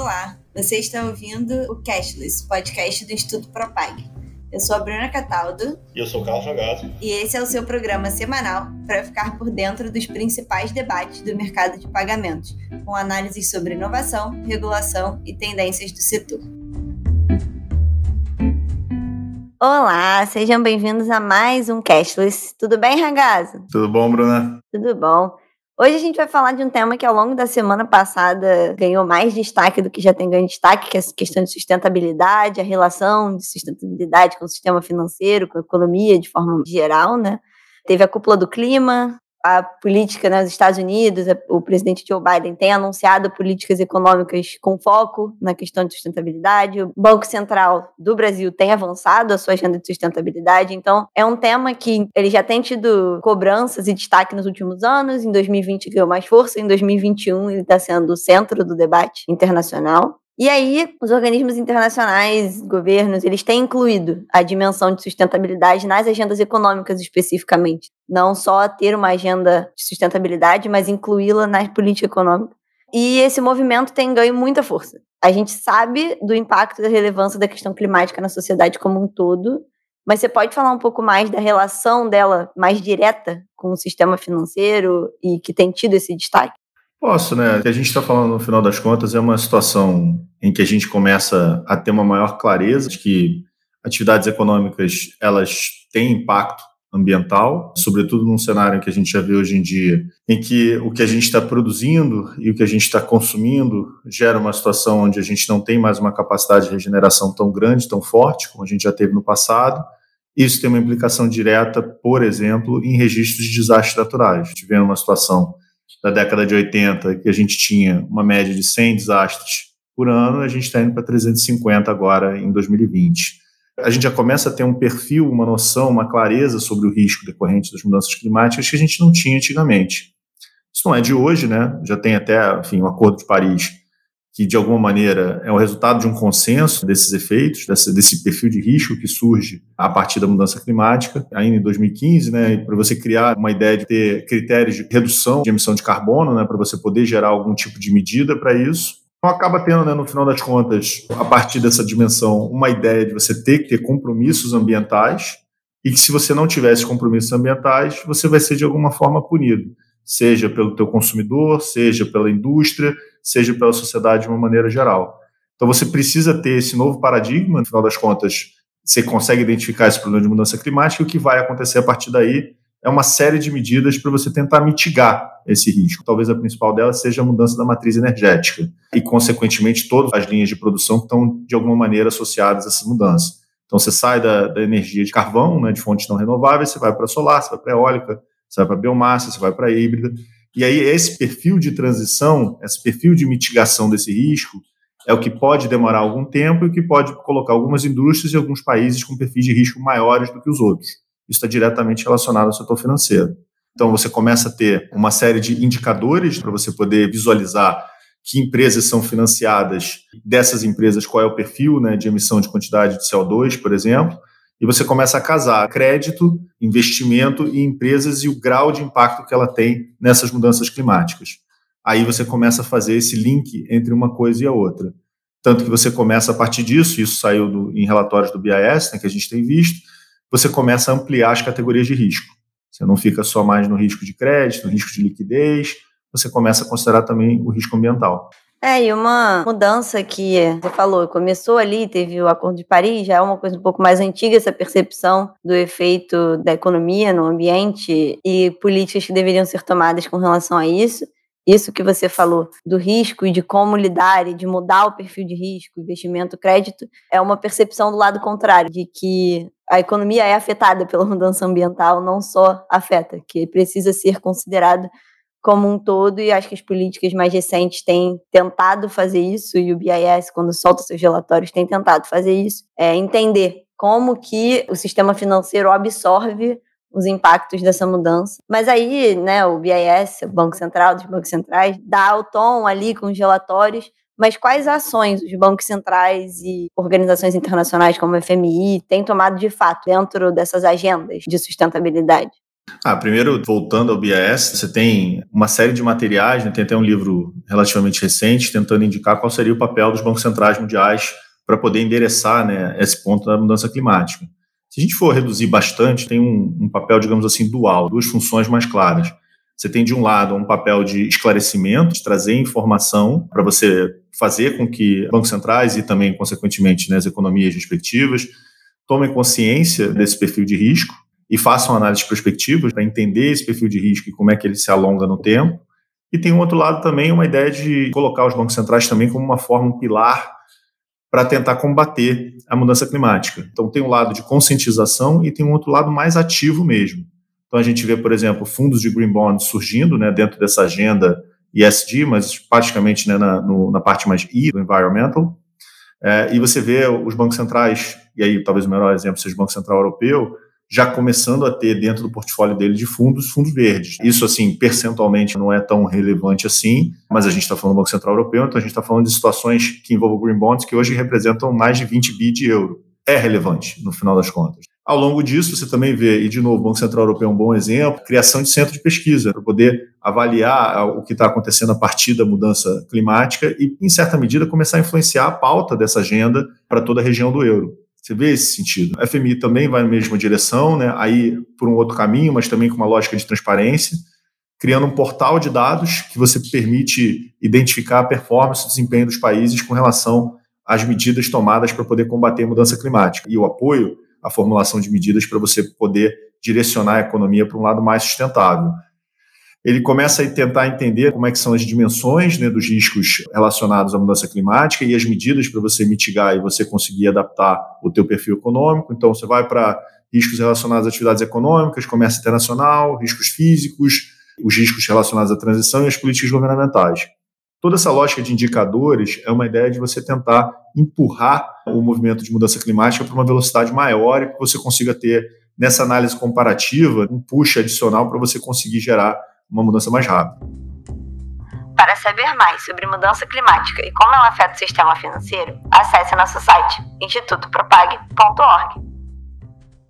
Olá, você está ouvindo o Cashless, podcast do Instituto Propag. Eu sou a Bruna Cataldo. E eu sou o Carlos Jogado. E esse é o seu programa semanal para ficar por dentro dos principais debates do mercado de pagamentos, com análises sobre inovação, regulação e tendências do setor. Olá, sejam bem-vindos a mais um Cashless. Tudo bem, Ragazzo? Tudo bom, Bruna? Tudo bom. Hoje a gente vai falar de um tema que ao longo da semana passada ganhou mais destaque do que já tem ganho destaque, que é a questão de sustentabilidade, a relação de sustentabilidade com o sistema financeiro, com a economia de forma geral, né? Teve a cúpula do clima, a política nos Estados Unidos, o presidente Joe Biden tem anunciado políticas econômicas com foco na questão de sustentabilidade. O Banco Central do Brasil tem avançado a sua agenda de sustentabilidade. Então, é um tema que ele já tem tido cobranças e destaque nos últimos anos. Em 2020 ganhou mais força, em 2021 ele está sendo o centro do debate internacional. E aí, os organismos internacionais, governos, eles têm incluído a dimensão de sustentabilidade nas agendas econômicas especificamente. Não só ter uma agenda de sustentabilidade, mas incluí-la na política econômica. E esse movimento tem ganho muita força. A gente sabe do impacto da relevância da questão climática na sociedade como um todo, mas você pode falar um pouco mais da relação dela mais direta com o sistema financeiro e que tem tido esse destaque? Posso, né? O que a gente está falando no final das contas é uma situação em que a gente começa a ter uma maior clareza de que atividades econômicas elas têm impacto ambiental, sobretudo num cenário que a gente já vê hoje em dia, em que o que a gente está produzindo e o que a gente está consumindo gera uma situação onde a gente não tem mais uma capacidade de regeneração tão grande, tão forte, como a gente já teve no passado. Isso tem uma implicação direta, por exemplo, em registros de desastres naturais. Vê uma situação da década de 80, que a gente tinha uma média de 100 desastres por ano, a gente está indo para 350 agora em 2020. A gente já começa a ter um perfil, uma noção, uma clareza sobre o risco decorrente das mudanças climáticas que a gente não tinha antigamente. Isso não é de hoje, né? Já tem até, enfim, o Acordo de Paris que de alguma maneira é o resultado de um consenso desses efeitos, desse, perfil de risco que surge a partir da mudança climática, ainda em 2015, né, para você criar uma ideia de ter critérios de redução de emissão de carbono, né, para você poder gerar algum tipo de medida para isso. Então acaba tendo, né, no final das contas, a partir dessa dimensão, uma ideia de você ter que ter compromissos ambientais e que se você não tiver esses compromissos ambientais, você vai ser de alguma forma punido seja pelo teu consumidor, seja pela indústria, seja pela sociedade de uma maneira geral. Então você precisa ter esse novo paradigma, no final das contas, você consegue identificar esse problema de mudança climática e o que vai acontecer a partir daí é uma série de medidas para você tentar mitigar esse risco. Talvez a principal delas seja a mudança da matriz energética e, consequentemente, todas as linhas de produção que estão, de alguma maneira, associadas a essa mudança. Então, você sai da, da energia de carvão, né, de fontes não renováveis, você vai para solar, você vai para eólica, você vai para biomassa, você vai para híbrida. E aí, esse perfil de transição, esse perfil de mitigação desse risco, é o que pode demorar algum tempo e o que pode colocar algumas indústrias e alguns países com perfis de risco maiores do que os outros. Isso está diretamente relacionado ao setor financeiro. Então, você começa a ter uma série de indicadores para você poder visualizar que empresas são financiadas, dessas empresas, qual é o perfil né, de emissão de quantidade de CO2, por exemplo, e você começa a casar crédito, investimento e empresas e o grau de impacto que ela tem nessas mudanças climáticas. Aí você começa a fazer esse link entre uma coisa e a outra. Tanto que você começa a partir disso, isso saiu do, em relatórios do BIS, né, que a gente tem visto, você começa a ampliar as categorias de risco. Você não fica só mais no risco de crédito, no risco de liquidez, você começa a considerar também o risco ambiental. É, e uma mudança que você falou, começou ali, teve o Acordo de Paris, já é uma coisa um pouco mais antiga, essa percepção do efeito da economia no ambiente e políticas que deveriam ser tomadas com relação a isso. Isso que você falou do risco e de como lidar e de mudar o perfil de risco, investimento, crédito, é uma percepção do lado contrário, de que a economia é afetada pela mudança ambiental, não só afeta, que precisa ser considerado como um todo, e acho que as políticas mais recentes têm tentado fazer isso, e o BIS, quando solta seus relatórios, tem tentado fazer isso, é entender como que o sistema financeiro absorve os impactos dessa mudança. Mas aí, né, o BIS, o Banco Central dos bancos centrais, dá o tom ali com os relatórios, mas quais ações os bancos centrais e organizações internacionais como o FMI têm tomado de fato dentro dessas agendas de sustentabilidade? Ah, primeiro, voltando ao BIS, você tem uma série de materiais, né? tem até um livro relativamente recente tentando indicar qual seria o papel dos bancos centrais mundiais para poder endereçar né, esse ponto da mudança climática. Se a gente for reduzir bastante, tem um, um papel, digamos assim, dual, duas funções mais claras. Você tem, de um lado, um papel de esclarecimento, de trazer informação para você fazer com que bancos centrais e também, consequentemente, né, as economias respectivas tomem consciência desse perfil de risco e façam análises prospectivas para entender esse perfil de risco e como é que ele se alonga no tempo. E tem um outro lado também, uma ideia de colocar os bancos centrais também como uma forma, um pilar para tentar combater a mudança climática. Então tem um lado de conscientização e tem um outro lado mais ativo mesmo. Então a gente vê, por exemplo, fundos de green bonds surgindo né, dentro dessa agenda ESG, mas praticamente né, na, no, na parte mais I do environmental. É, e você vê os bancos centrais, e aí talvez o melhor exemplo seja o Banco Central Europeu, já começando a ter dentro do portfólio dele de fundos, fundos verdes. Isso, assim, percentualmente não é tão relevante assim, mas a gente está falando do Banco Central Europeu, então a gente está falando de situações que envolvem green bonds que hoje representam mais de 20 bi de euro. É relevante, no final das contas. Ao longo disso, você também vê, e de novo, o Banco Central Europeu é um bom exemplo, criação de centro de pesquisa para poder avaliar o que está acontecendo a partir da mudança climática e, em certa medida, começar a influenciar a pauta dessa agenda para toda a região do euro. Você vê esse sentido. A FMI também vai na mesma direção, né? aí por um outro caminho, mas também com uma lógica de transparência, criando um portal de dados que você permite identificar a performance e desempenho dos países com relação às medidas tomadas para poder combater a mudança climática. E o apoio à formulação de medidas para você poder direcionar a economia para um lado mais sustentável ele começa a tentar entender como é que são as dimensões né, dos riscos relacionados à mudança climática e as medidas para você mitigar e você conseguir adaptar o teu perfil econômico. Então, você vai para riscos relacionados a atividades econômicas, comércio internacional, riscos físicos, os riscos relacionados à transição e as políticas governamentais. Toda essa lógica de indicadores é uma ideia de você tentar empurrar o movimento de mudança climática para uma velocidade maior e que você consiga ter, nessa análise comparativa, um push adicional para você conseguir gerar uma mudança mais rápida. Para saber mais sobre mudança climática e como ela afeta o sistema financeiro, acesse nosso site institutopropag.org.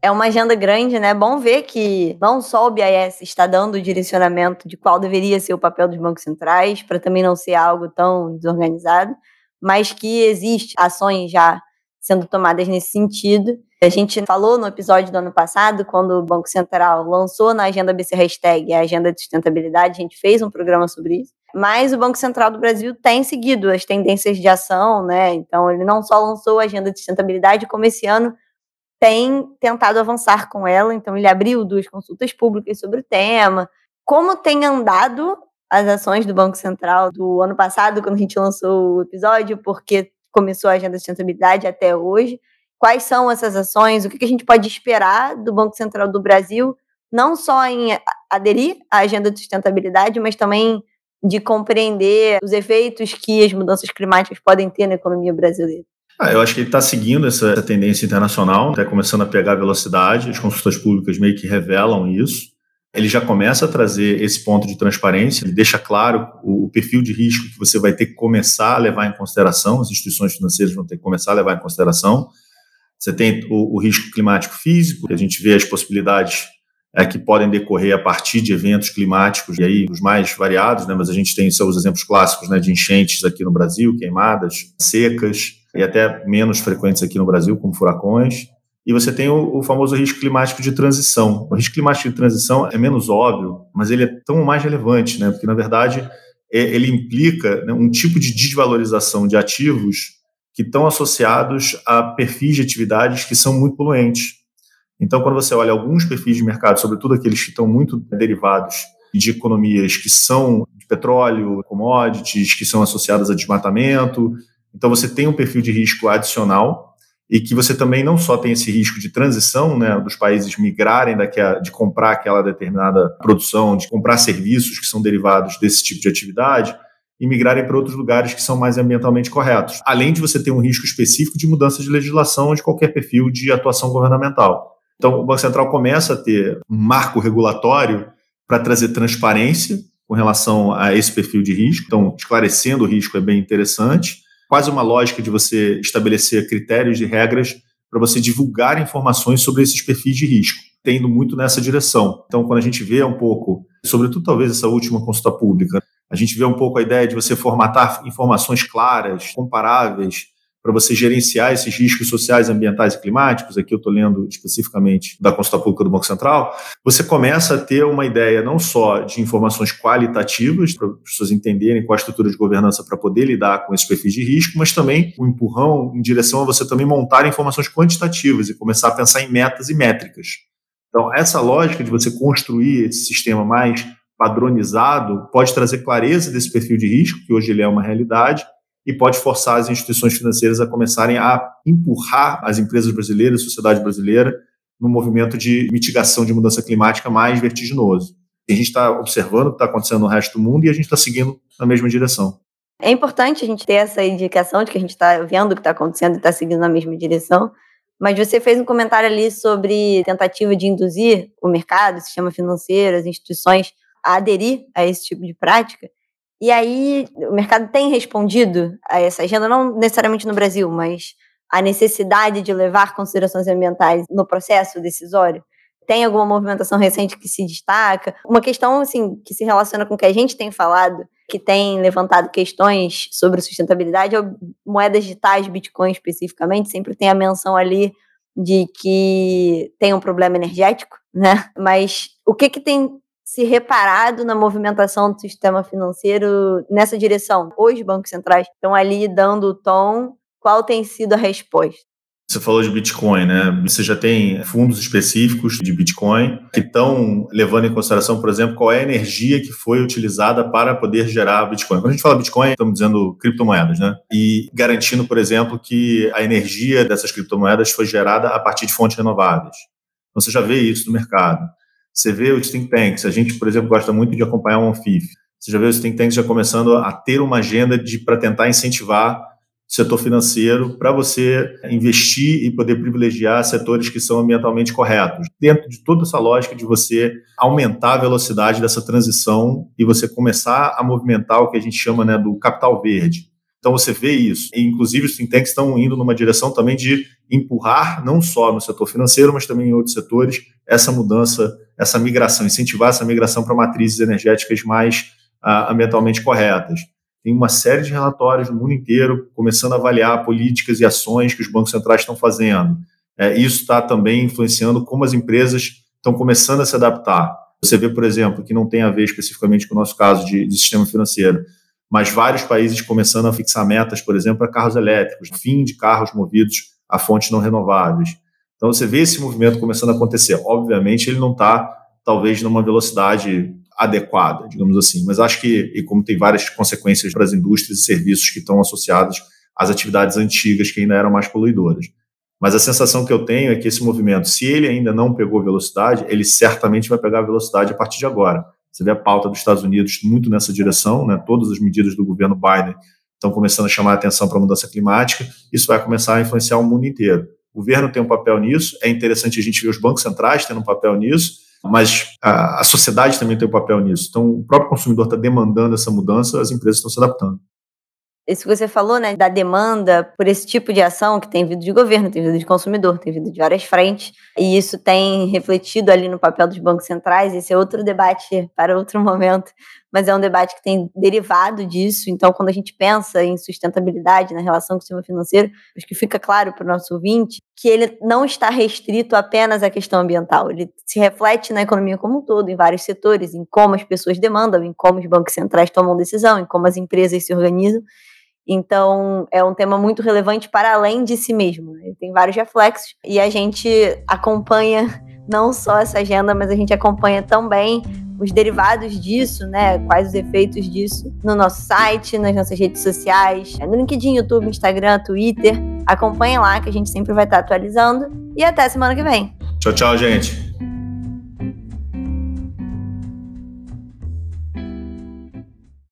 É uma agenda grande, né? Bom ver que não só o BIS está dando o direcionamento de qual deveria ser o papel dos bancos centrais, para também não ser algo tão desorganizado, mas que existe ações já sendo tomadas nesse sentido. A gente falou no episódio do ano passado, quando o Banco Central lançou na agenda BC Hashtag a agenda de sustentabilidade, a gente fez um programa sobre isso. Mas o Banco Central do Brasil tem seguido as tendências de ação, né? Então, ele não só lançou a agenda de sustentabilidade, como esse ano tem tentado avançar com ela. Então, ele abriu duas consultas públicas sobre o tema. Como tem andado as ações do Banco Central do ano passado, quando a gente lançou o episódio, porque começou a agenda de sustentabilidade até hoje. Quais são essas ações? O que a gente pode esperar do Banco Central do Brasil, não só em aderir à agenda de sustentabilidade, mas também de compreender os efeitos que as mudanças climáticas podem ter na economia brasileira? Ah, eu acho que ele está seguindo essa tendência internacional, está começando a pegar velocidade, as consultas públicas meio que revelam isso ele já começa a trazer esse ponto de transparência, ele deixa claro o, o, perfil de risco que você vai ter que começar a levar em consideração, as instituições financeiras vão ter que começar a levar em consideração. Você tem o, o risco climático físico, que a gente vê as possibilidades é, que podem decorrer a partir de eventos climáticos, e aí os mais variados, né, mas a gente tem os exemplos clássicos né, de enchentes aqui no Brasil, queimadas, secas, e até menos frequentes aqui no Brasil, como furacões. E você tem o, o, famoso risco climático de transição. O risco climático de transição é menos óbvio, mas ele é tão mais relevante, né? Porque, na verdade, é, ele implica né, um tipo de desvalorização de ativos que estão associados a perfis de atividades que são muito poluentes. Então, quando você olha alguns perfis de mercado, sobretudo aqueles que estão muito derivados de economias que são de petróleo, commodities, que são associadas a desmatamento, então você tem um perfil de risco adicional e que você também não só tem esse risco de transição, né, dos países migrarem daquela, de comprar aquela determinada produção, de comprar serviços que são derivados desse tipo de atividade e migrarem para outros lugares que são mais ambientalmente corretos. Além de você ter um risco específico de mudança de legislação ou de qualquer perfil de atuação governamental. Então, o Banco Central começa a ter um marco regulatório para trazer transparência com relação a esse perfil de risco. Então, esclarecendo o risco é bem interessante quase uma lógica de você estabelecer critérios e regras para você divulgar informações sobre esses perfis de risco. tendo muito nessa direção. Então, quando a gente vê um pouco, sobretudo talvez essa última consulta pública, a gente vê um pouco a ideia de você formatar informações claras, comparáveis, para você gerenciar esses riscos sociais, ambientais e climáticos, aqui eu estou lendo especificamente da consulta pública do Banco Central, você começa a ter uma ideia não só de informações qualitativas, para as pessoas entenderem qual a estrutura de governança para poder lidar com esses perfis de risco, mas também um empurrão em direção a você também montar informações quantitativas e começar a pensar em metas e métricas. Então, essa lógica de você construir esse sistema mais padronizado pode trazer clareza desse perfil de risco, que hoje ele é uma realidade, e pode forçar as instituições financeiras a começarem a empurrar as empresas brasileiras, a sociedade brasileira, no movimento de mitigação de mudança climática mais vertiginoso. E a gente está observando o que está acontecendo no resto do mundo e a gente está seguindo na mesma direção. É importante a gente ter essa indicação de que a gente está vendo o que está acontecendo e está seguindo na mesma direção. Mas você fez um comentário ali sobre tentativa de induzir o mercado, o sistema financeiro, as instituições a aderir a esse tipo de prática. E aí, o mercado tem respondido a essa agenda, não necessariamente no Brasil, mas a necessidade de levar considerações ambientais no processo decisório? Tem alguma movimentação recente que se destaca? Uma questão assim que se relaciona com o que a gente tem falado, que tem levantado questões sobre sustentabilidade, é moedas digitais, Bitcoin especificamente, sempre tem a menção ali de que tem um problema energético, né? Mas o que que tem se reparado na movimentação do sistema financeiro nessa direção? Os bancos centrais estão ali dando o tom. Qual tem sido a resposta? Você falou de Bitcoin, né? Você já tem fundos específicos de Bitcoin que estão levando em consideração, por exemplo, qual é a energia que foi utilizada para poder gerar Bitcoin. Quando a gente fala Bitcoin, estamos dizendo criptomoedas, né? E garantindo, por exemplo, que a energia dessas criptomoedas foi gerada a partir de fontes renováveis. Então você já vê isso no mercado. Você vê os think tanks, a gente, por exemplo, gosta muito de acompanhar o ONFIF. Você já vê os think tanks já começando a ter uma agenda de para tentar incentivar o setor financeiro para você investir e poder privilegiar setores que são ambientalmente corretos. Dentro de toda essa lógica de você aumentar a velocidade dessa transição e você começar a movimentar o que a gente chama né, do capital verde. Então você vê isso. E, inclusive, os fintechs estão indo numa direção também de empurrar, não só no setor financeiro, mas também em outros setores, essa mudança, essa migração, incentivar essa migração para matrizes energéticas mais uh, ambientalmente corretas. Tem uma série de relatórios no mundo inteiro começando a avaliar políticas e ações que os bancos centrais estão fazendo. É, isso está também influenciando como as empresas estão começando a se adaptar. Você vê, por exemplo, que não tem a ver especificamente com o nosso caso de, de sistema financeiro, mas vários países começando a fixar metas, por exemplo, para carros elétricos, fim de carros movidos a fontes não renováveis. Então você vê esse movimento começando a acontecer. Obviamente ele não está, talvez, numa velocidade adequada, digamos assim, mas acho que, e como tem várias consequências para as indústrias e serviços que estão associados às atividades antigas que ainda eram mais poluidoras. Mas a sensação que eu tenho é que esse movimento, se ele ainda não pegou velocidade, ele certamente vai pegar velocidade a partir de agora. Você vê a pauta dos Estados Unidos muito nessa direção, né? todas as medidas do governo Biden estão começando a chamar a atenção para a mudança climática, isso vai começar a influenciar o mundo inteiro. O governo tem um papel nisso, é interessante a gente ver os bancos centrais tendo um papel nisso, mas a, a sociedade também tem um papel nisso. Então, o próprio consumidor está demandando essa mudança, as empresas estão se adaptando isso que você falou, né, da demanda por esse tipo de ação que tem vindo de governo, tem vindo de consumidor, tem vindo de várias frentes, e isso tem refletido ali no papel dos bancos centrais. Esse é outro debate para outro momento, mas é um debate que tem derivado disso. Então, quando a gente pensa em sustentabilidade na relação com o sistema financeiro, acho que fica claro para o nosso ouvinte que ele não está restrito apenas à questão ambiental, ele se reflete na economia como um todo, em vários setores, em como as pessoas demandam, em como os bancos centrais tomam decisão, em como as empresas se organizam. Então, é um tema muito relevante para além de si mesmo. Né? Tem vários reflexos e a gente acompanha não só essa agenda, mas a gente acompanha também os derivados disso, né? Quais os efeitos disso no nosso site, nas nossas redes sociais, no LinkedIn, YouTube, Instagram, Twitter. Acompanhem lá que a gente sempre vai estar atualizando. E até semana que vem. Tchau, tchau, gente.